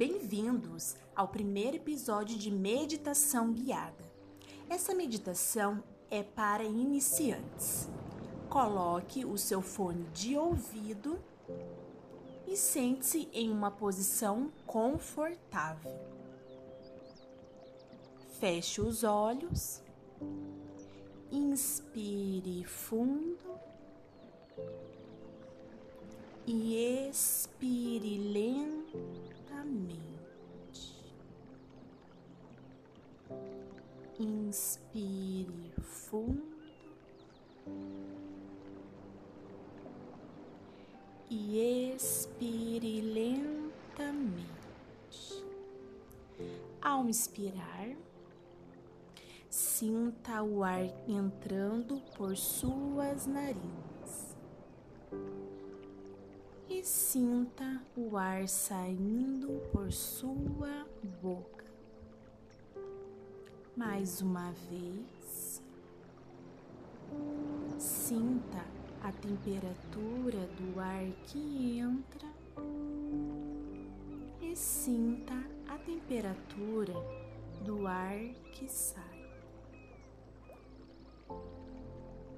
Bem-vindos ao primeiro episódio de meditação guiada. Essa meditação é para iniciantes. Coloque o seu fone de ouvido e sente-se em uma posição confortável. Feche os olhos, inspire fundo e expire lentamente. Inspire fundo e expire lentamente. Ao inspirar, sinta o ar entrando por suas narinas e sinta o ar saindo por sua boca. Mais uma vez, sinta a temperatura do ar que entra e sinta a temperatura do ar que sai.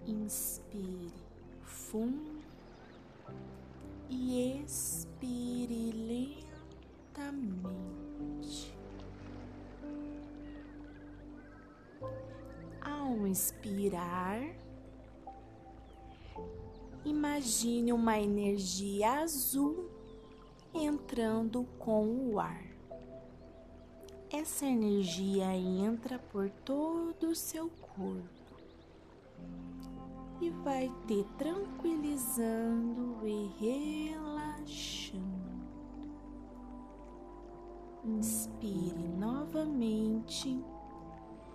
Inspire fundo e expire lentamente. Inspirar, imagine uma energia azul entrando com o ar. Essa energia entra por todo o seu corpo e vai te tranquilizando e relaxando. Inspire novamente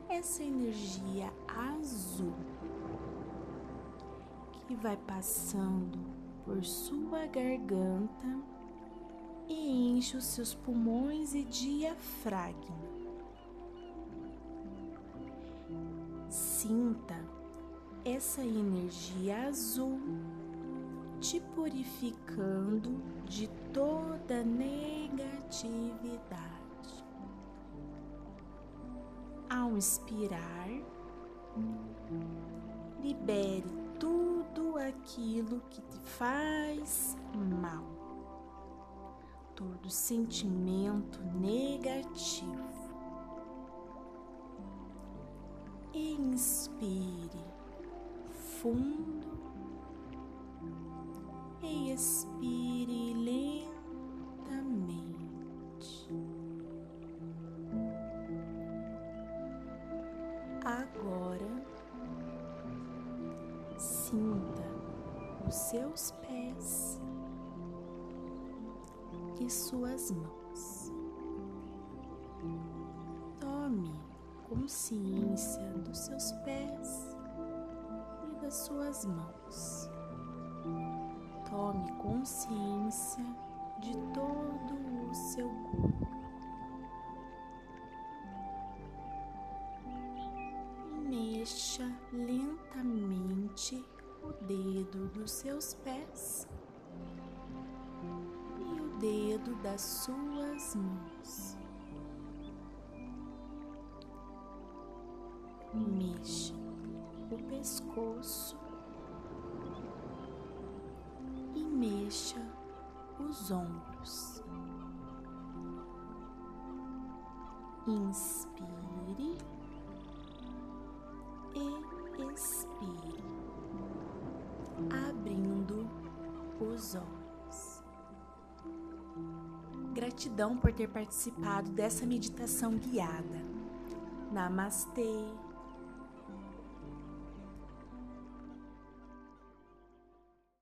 essa energia azul que vai passando por sua garganta e enche os seus pulmões e diafragma. Sinta essa energia azul te purificando de toda negatividade. Inspirar, libere tudo aquilo que te faz mal, todo sentimento negativo. Inspire fundo e expire Agora sinta os seus pés e suas mãos. Tome consciência dos seus pés e das suas mãos. Tome consciência de todo o seu corpo. Mexa lentamente o dedo dos seus pés e o dedo das suas mãos. Mexa o pescoço e mexa os ombros. Inspire e expire, abrindo os olhos. Gratidão por ter participado dessa meditação guiada. Namastê!